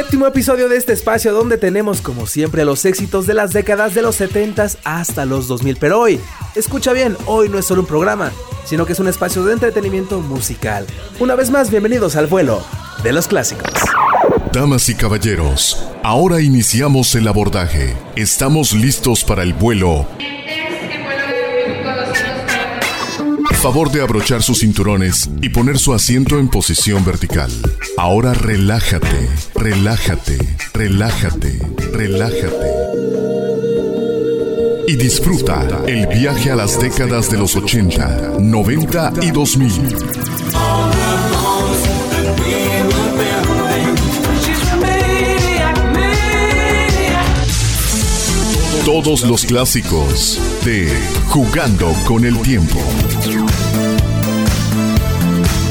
Séptimo episodio de este espacio donde tenemos como siempre los éxitos de las décadas de los 70s hasta los 2000. Pero hoy, escucha bien, hoy no es solo un programa, sino que es un espacio de entretenimiento musical. Una vez más, bienvenidos al vuelo de los clásicos. Damas y caballeros, ahora iniciamos el abordaje. Estamos listos para el vuelo Favor de abrochar sus cinturones y poner su asiento en posición vertical. Ahora relájate, relájate, relájate, relájate. Y disfruta el viaje a las décadas de los 80, 90 y 2000. Todos los clásicos de Jugando con el Tiempo.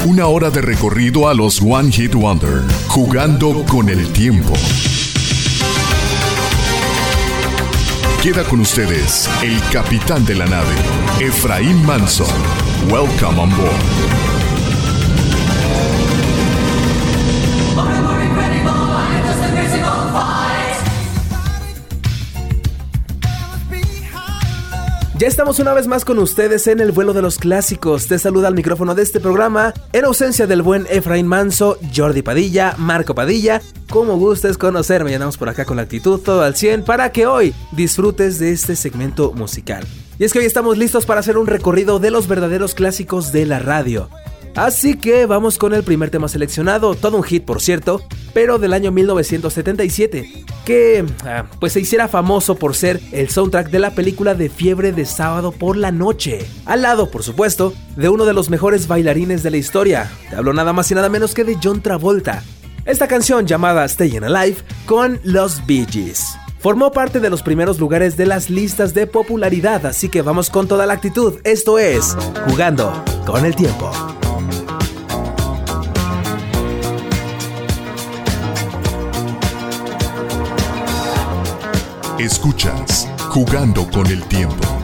Una hora de recorrido a los One Hit Wonder, jugando con el tiempo. Queda con ustedes el capitán de la nave, Efraín Manson. Welcome on board. Ya estamos una vez más con ustedes en el vuelo de los clásicos. Te saluda al micrófono de este programa, en ausencia del buen Efraín Manso, Jordi Padilla, Marco Padilla. Como gustes conocerme, andamos por acá con la actitud todo al 100 para que hoy disfrutes de este segmento musical. Y es que hoy estamos listos para hacer un recorrido de los verdaderos clásicos de la radio. Así que vamos con el primer tema seleccionado, todo un hit por cierto, pero del año 1977, que ah, pues se hiciera famoso por ser el soundtrack de la película de Fiebre de Sábado por la Noche, al lado, por supuesto, de uno de los mejores bailarines de la historia, te hablo nada más y nada menos que de John Travolta. Esta canción llamada Stayin' Alive con los Bee Gees. Formó parte de los primeros lugares de las listas de popularidad, así que vamos con toda la actitud. Esto es Jugando con el Tiempo. Escuchas Jugando con el Tiempo.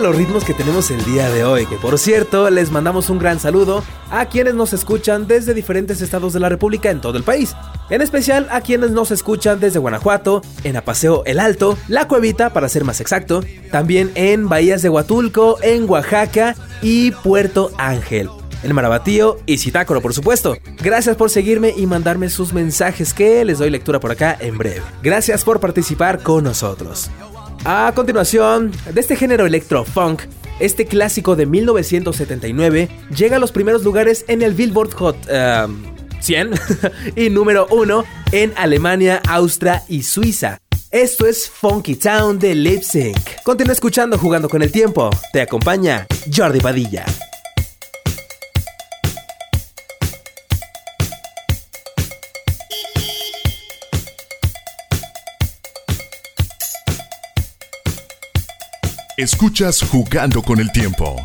Los ritmos que tenemos el día de hoy, que por cierto les mandamos un gran saludo a quienes nos escuchan desde diferentes estados de la República en todo el país. En especial a quienes nos escuchan desde Guanajuato, en Apaseo El Alto, La Cuevita para ser más exacto, también en Bahías de Huatulco, en Oaxaca y Puerto Ángel en Marabatío y Citácoro, por supuesto. Gracias por seguirme y mandarme sus mensajes que les doy lectura por acá en breve. Gracias por participar con nosotros. A continuación, de este género electro-funk, este clásico de 1979 llega a los primeros lugares en el Billboard Hot 100 um, y número 1 en Alemania, Austria y Suiza. Esto es Funky Town de Lip Sync. Continúa escuchando Jugando con el Tiempo. Te acompaña Jordi Padilla. Escuchas Jugando con el Tiempo.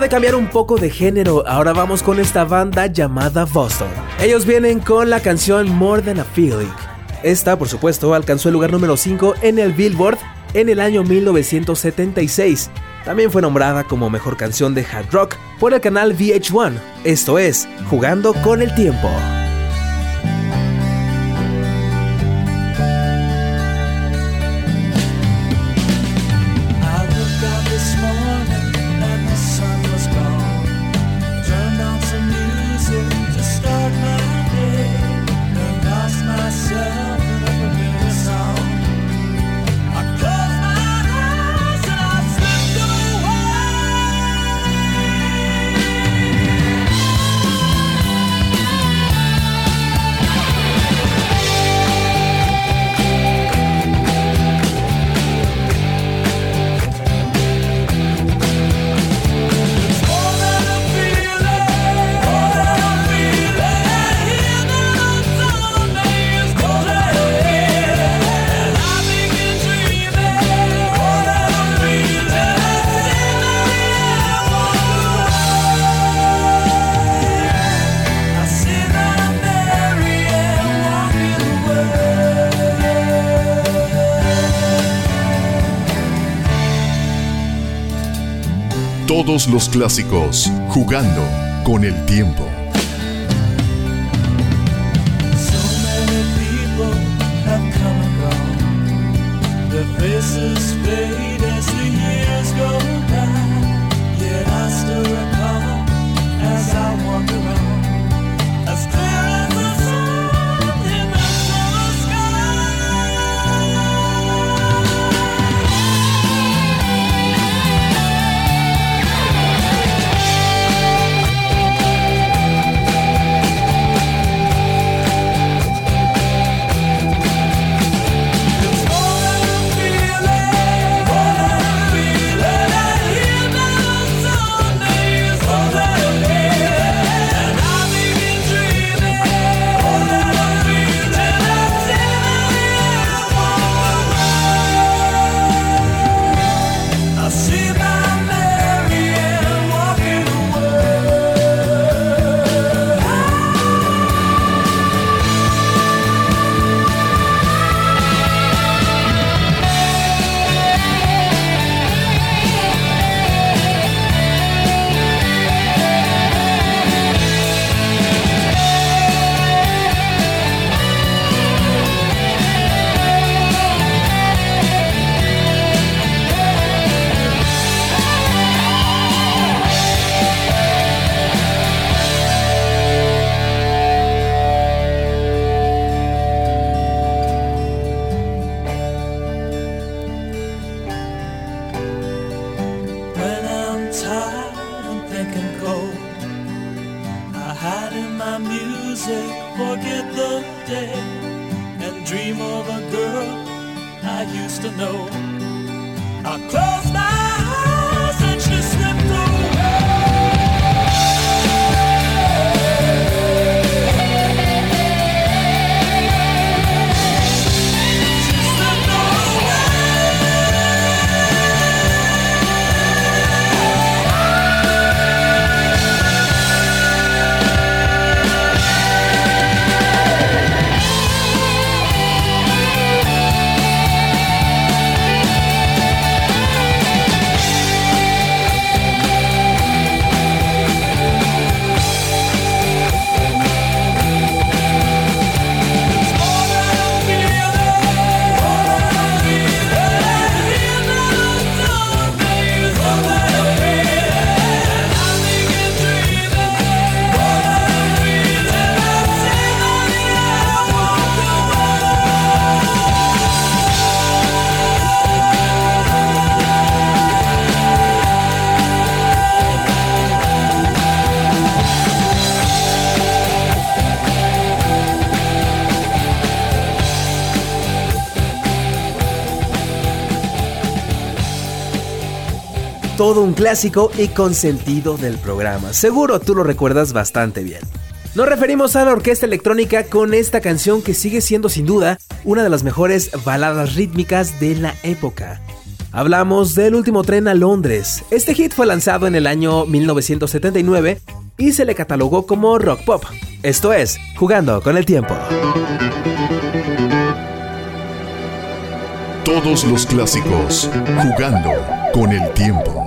De cambiar un poco de género, ahora vamos con esta banda llamada Boston. Ellos vienen con la canción More Than a Feeling. Esta, por supuesto, alcanzó el lugar número 5 en el Billboard en el año 1976. También fue nombrada como mejor canción de hard rock por el canal VH1, esto es, Jugando con el Tiempo. Los clásicos, jugando con el tiempo. Un clásico y consentido del programa. Seguro tú lo recuerdas bastante bien. Nos referimos a la orquesta electrónica con esta canción que sigue siendo sin duda una de las mejores baladas rítmicas de la época. Hablamos del último tren a Londres. Este hit fue lanzado en el año 1979 y se le catalogó como rock pop. Esto es, jugando con el tiempo. Todos los clásicos, jugando con el tiempo.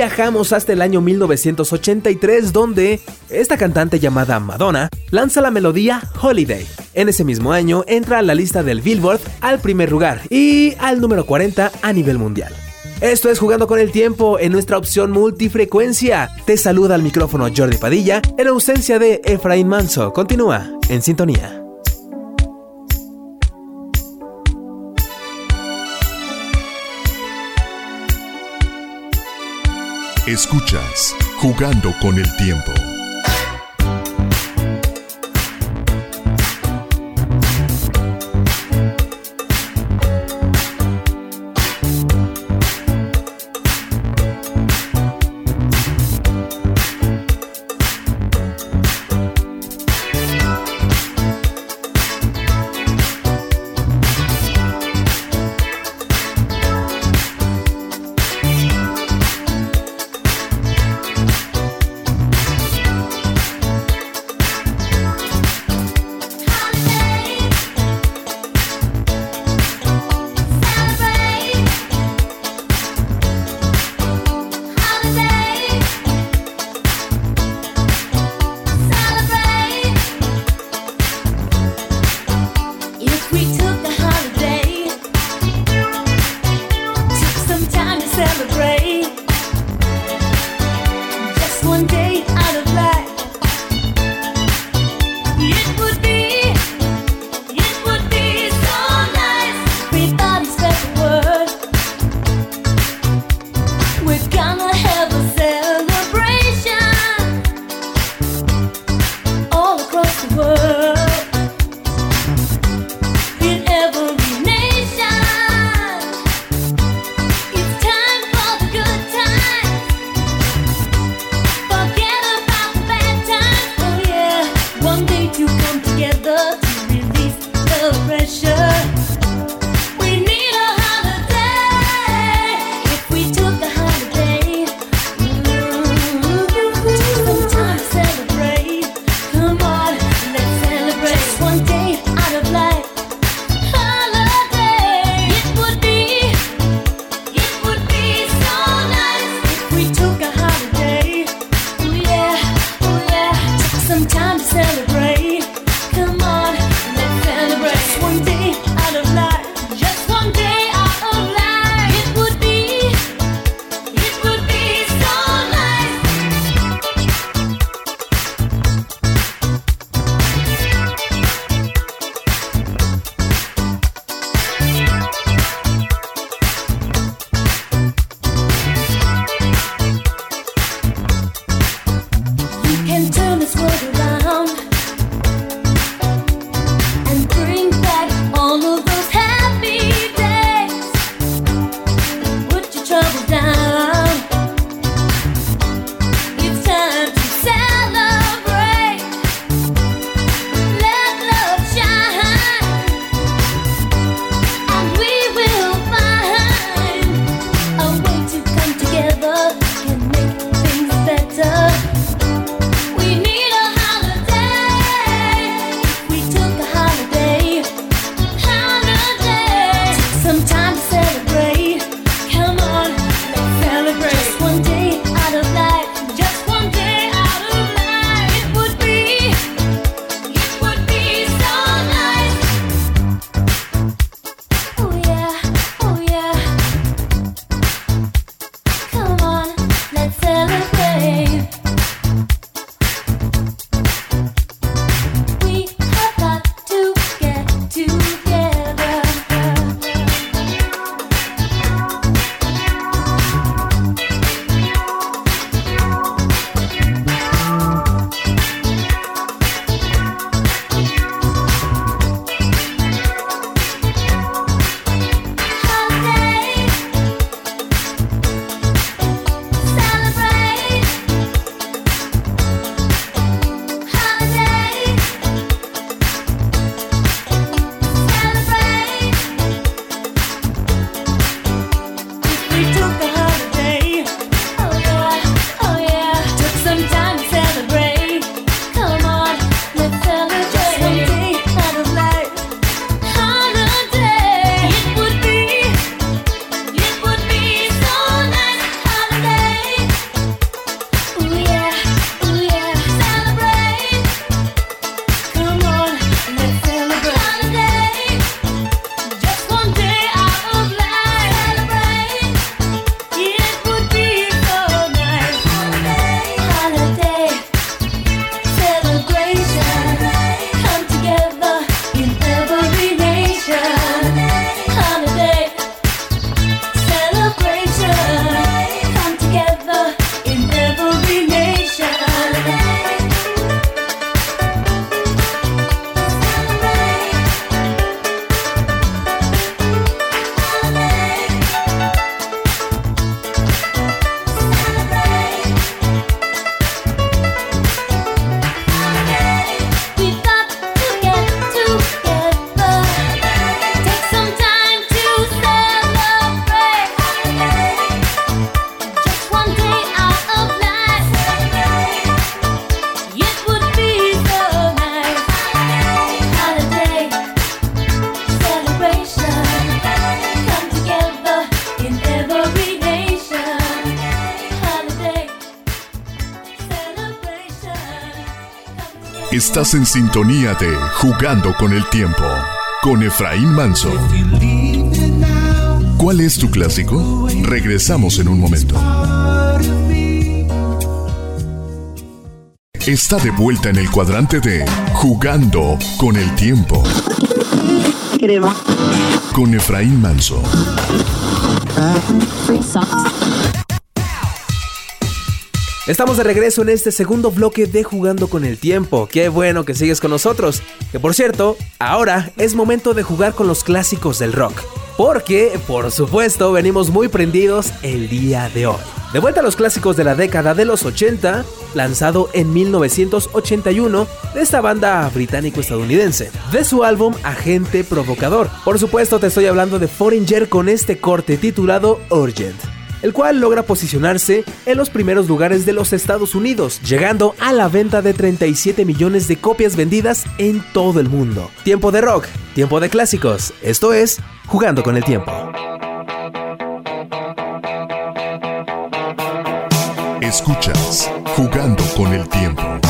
Viajamos hasta el año 1983 donde esta cantante llamada Madonna lanza la melodía Holiday. En ese mismo año entra a la lista del Billboard al primer lugar y al número 40 a nivel mundial. Esto es Jugando con el Tiempo en nuestra opción multifrecuencia. Te saluda al micrófono Jordi Padilla en ausencia de Efraín Manso. Continúa en sintonía. Escuchas Jugando con el Tiempo. Estás en sintonía de Jugando con el Tiempo con Efraín Manso. ¿Cuál es tu clásico? Regresamos en un momento. Está de vuelta en el cuadrante de Jugando con el Tiempo. Con Efraín Manso. Estamos de regreso en este segundo bloque de Jugando con el Tiempo. Qué bueno que sigues con nosotros. Que por cierto, ahora es momento de jugar con los clásicos del rock. Porque, por supuesto, venimos muy prendidos el día de hoy. De vuelta a los clásicos de la década de los 80, lanzado en 1981 de esta banda británico-estadounidense, de su álbum Agente Provocador. Por supuesto, te estoy hablando de Foreigner con este corte titulado Urgent el cual logra posicionarse en los primeros lugares de los Estados Unidos, llegando a la venta de 37 millones de copias vendidas en todo el mundo. Tiempo de rock, tiempo de clásicos, esto es Jugando con el Tiempo. Escuchas Jugando con el Tiempo.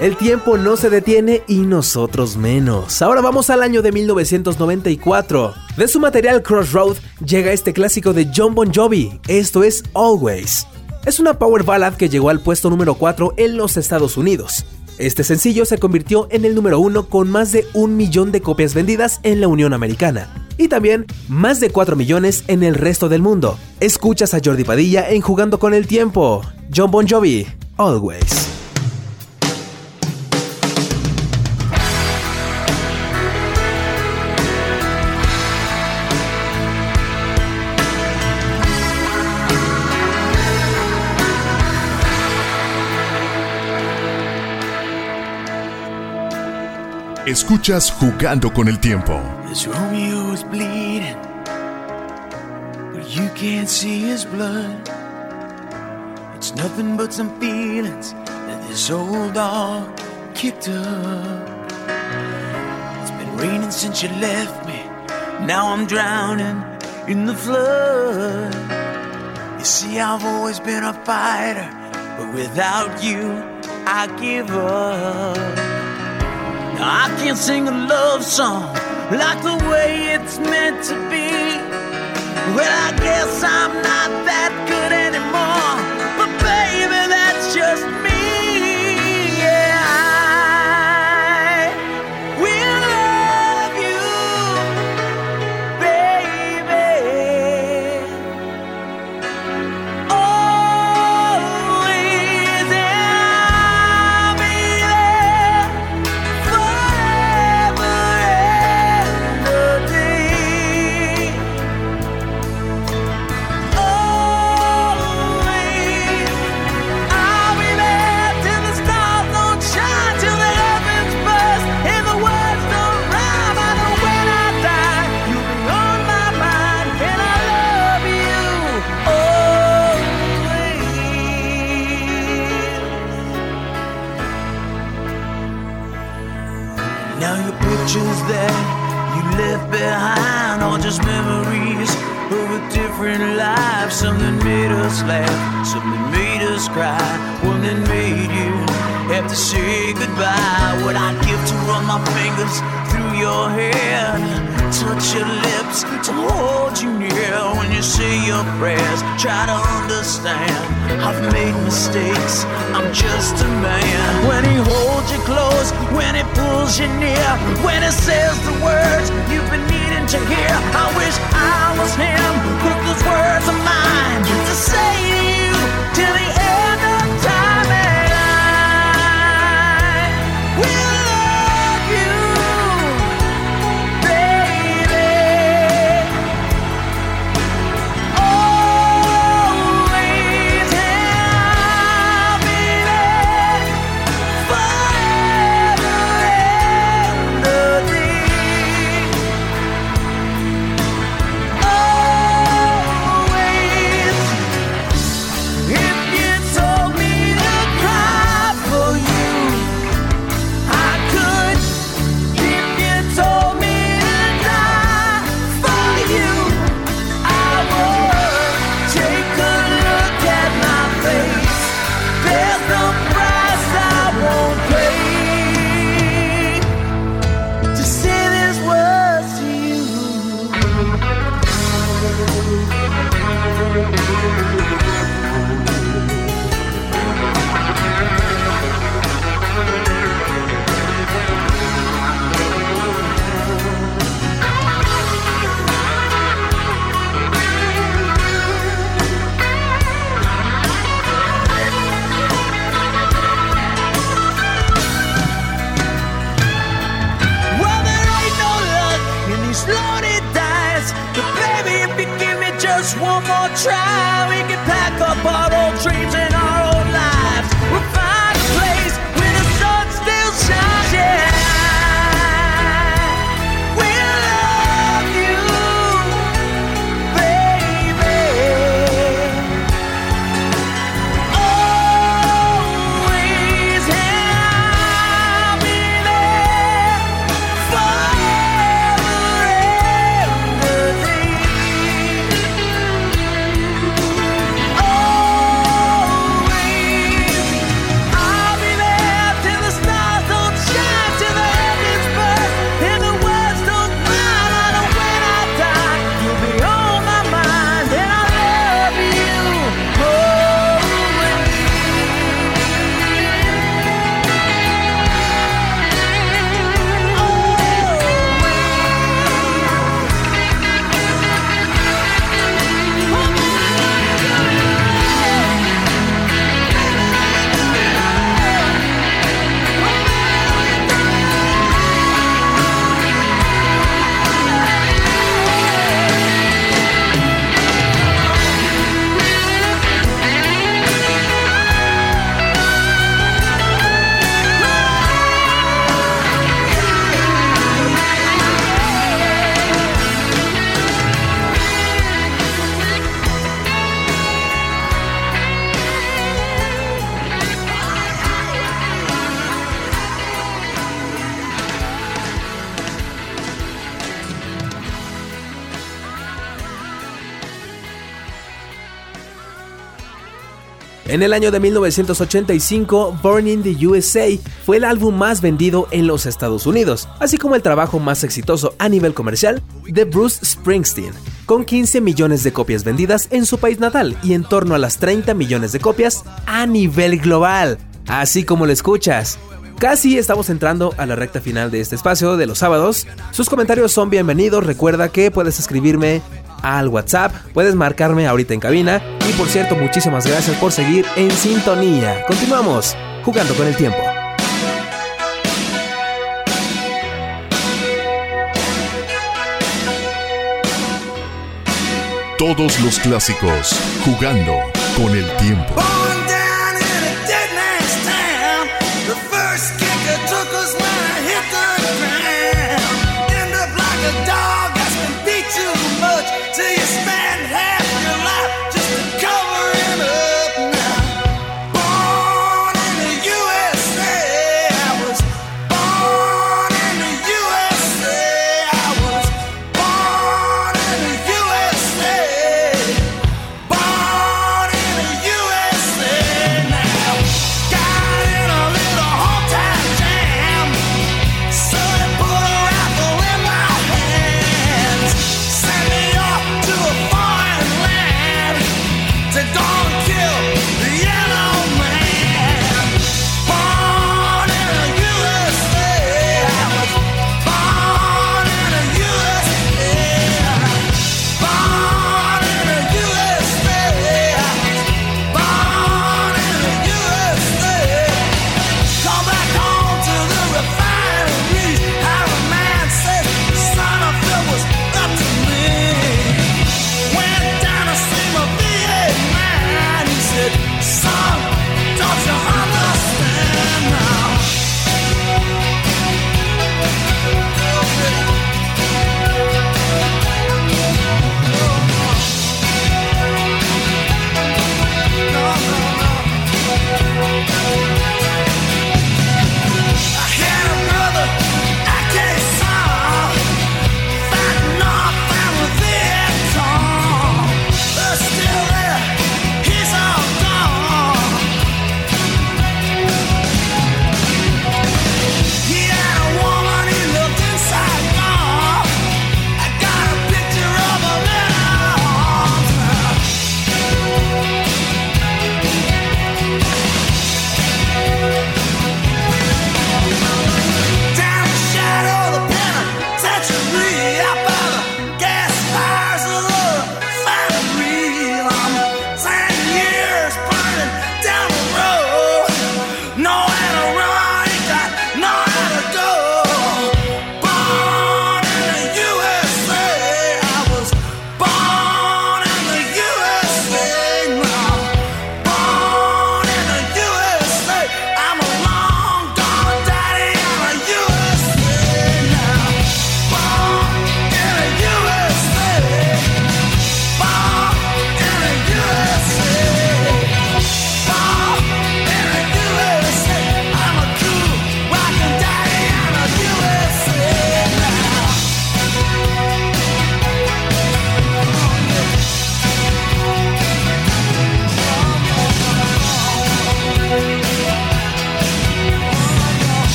El tiempo no se detiene y nosotros menos. Ahora vamos al año de 1994. De su material Crossroad llega este clásico de John Bon Jovi, esto es Always. Es una power ballad que llegó al puesto número 4 en los Estados Unidos. Este sencillo se convirtió en el número 1 con más de un millón de copias vendidas en la Unión Americana y también más de 4 millones en el resto del mundo. Escuchas a Jordi Padilla en Jugando con el Tiempo. John Bon Jovi, Always. Escuchas Jugando con el Tiempo. This Romeo is bleeding, but you can't see his blood. It's nothing but some feelings that this old dog kicked up. It's been raining since you left me. Now I'm drowning in the flood. You see, I've always been a fighter, but without you, I give up. I can't sing a love song like the way it's meant to be. Well, I guess I'm not that good anymore, En el año de 1985, Born in the USA fue el álbum más vendido en los Estados Unidos, así como el trabajo más exitoso a nivel comercial de Bruce Springsteen, con 15 millones de copias vendidas en su país natal y en torno a las 30 millones de copias a nivel global. Así como lo escuchas. Casi estamos entrando a la recta final de este espacio de los sábados. Sus comentarios son bienvenidos. Recuerda que puedes escribirme al WhatsApp, puedes marcarme ahorita en cabina. Y por cierto, muchísimas gracias por seguir en sintonía. Continuamos jugando con el tiempo. Todos los clásicos jugando con el tiempo.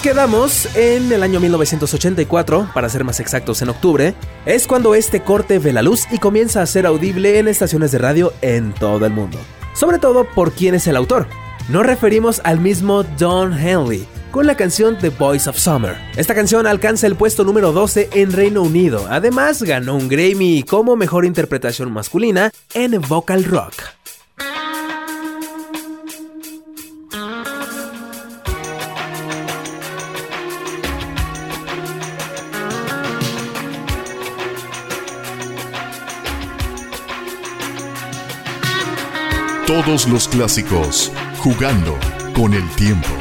Nos quedamos en el año 1984, para ser más exactos en octubre, es cuando este corte ve la luz y comienza a ser audible en estaciones de radio en todo el mundo. Sobre todo por quién es el autor. Nos referimos al mismo Don Henley, con la canción The Voice of Summer. Esta canción alcanza el puesto número 12 en Reino Unido. Además, ganó un Grammy como mejor interpretación masculina en vocal rock. Todos los clásicos, jugando con el tiempo.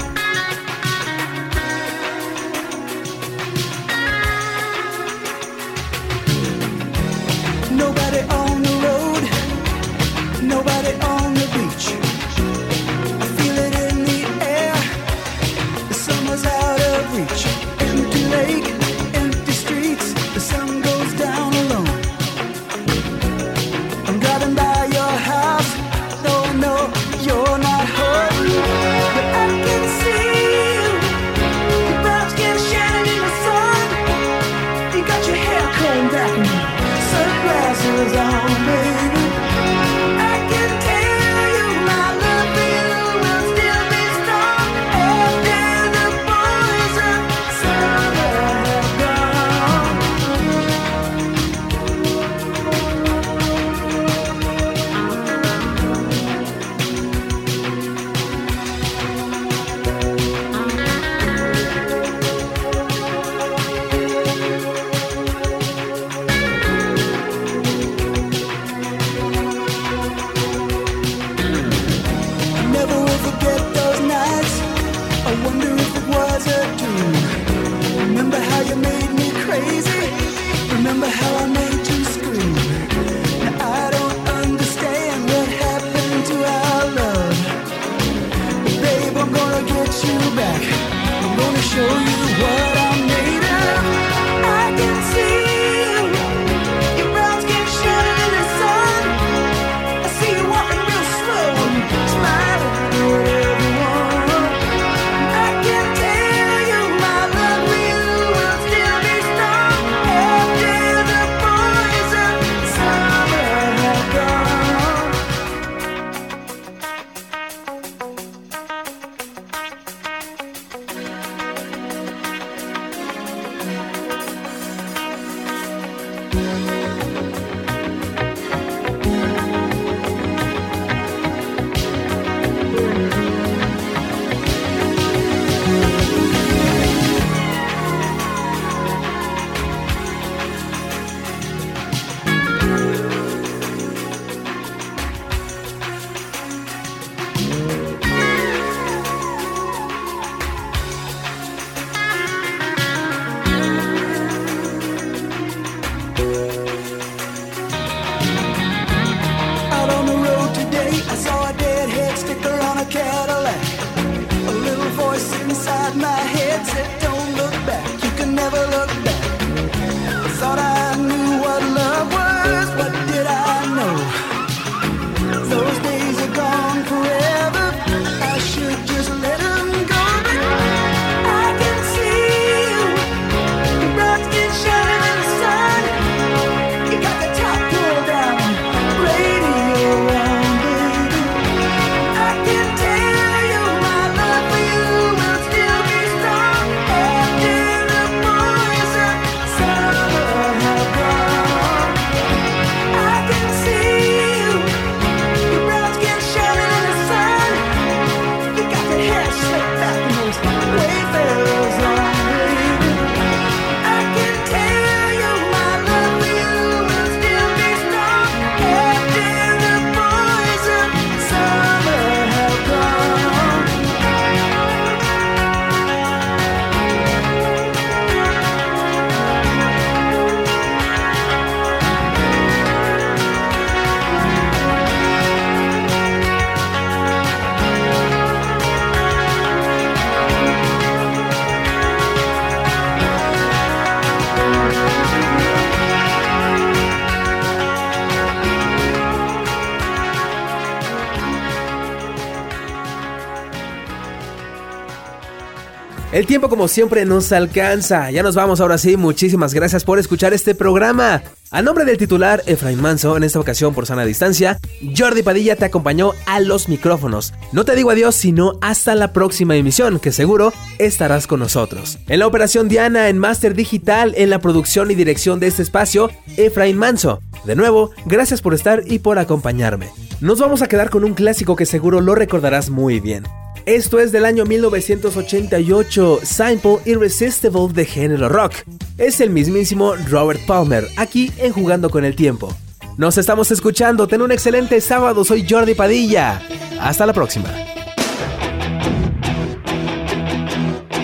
El tiempo como siempre nos alcanza. Ya nos vamos ahora sí. Muchísimas gracias por escuchar este programa. A nombre del titular Efraín Manso, en esta ocasión por sana distancia, Jordi Padilla te acompañó a los micrófonos. No te digo adiós, sino hasta la próxima emisión, que seguro estarás con nosotros. En la operación Diana, en Master Digital, en la producción y dirección de este espacio, Efraín Manso. De nuevo, gracias por estar y por acompañarme. Nos vamos a quedar con un clásico que seguro lo recordarás muy bien. Esto es del año 1988, Simple Irresistible de género rock. Es el mismísimo Robert Palmer, aquí en Jugando con el Tiempo. Nos estamos escuchando, ten un excelente sábado, soy Jordi Padilla. Hasta la próxima.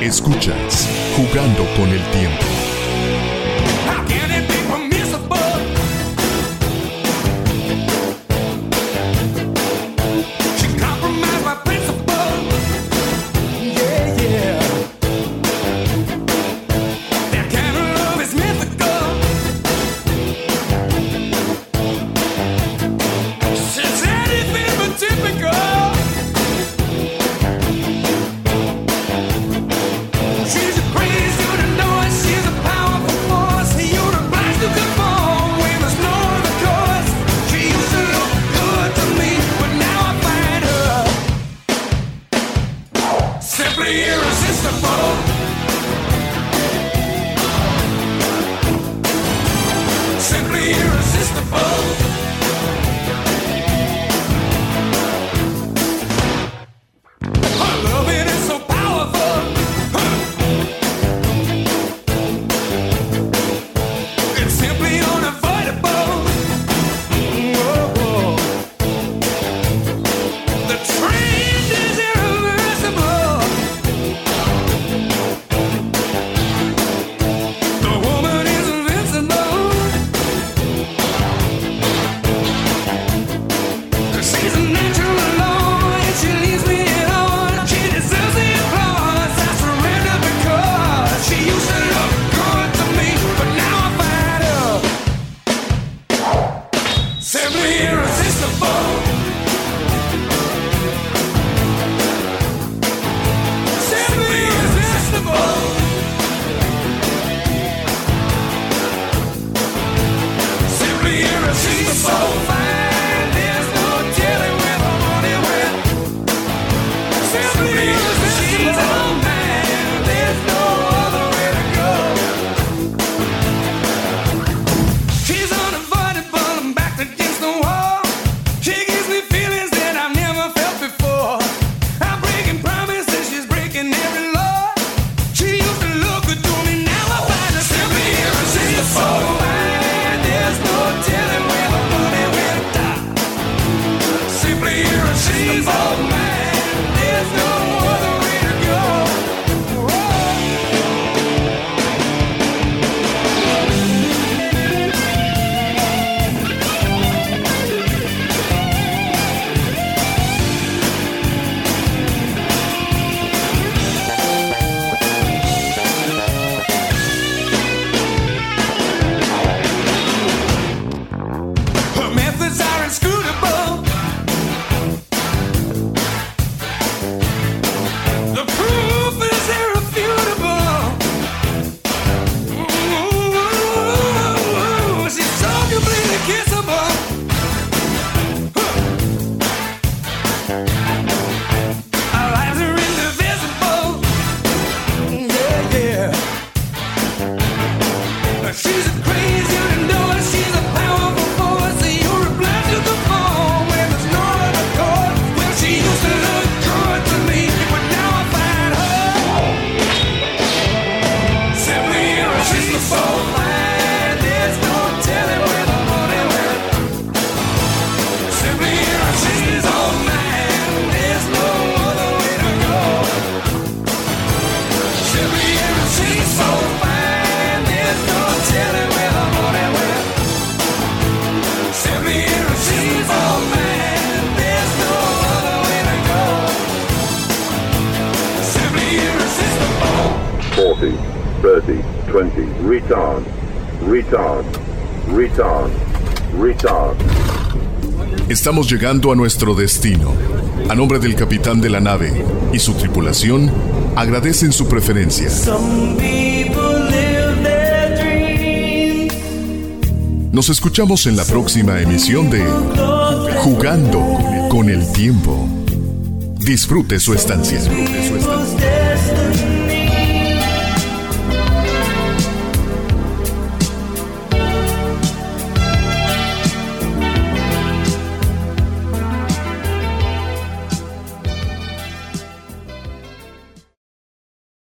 Escuchas Jugando con el Tiempo. Estamos llegando a nuestro destino. A nombre del capitán de la nave y su tripulación, agradecen su preferencia. Nos escuchamos en la próxima emisión de Jugando con el tiempo. Disfrute su estancia. Disfrute su estancia.